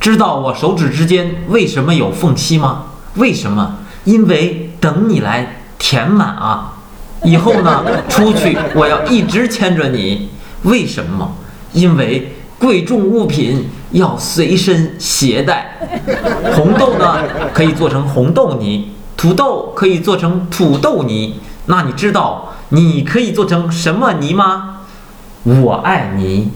知道我手指之间为什么有缝隙吗？为什么？因为等你来填满啊。以后呢 出去我要一直牵着你。为什么？因为贵重物品要随身携带。红豆呢可以做成红豆泥。土豆可以做成土豆泥。那你知道你可以做成什么泥吗？我爱你。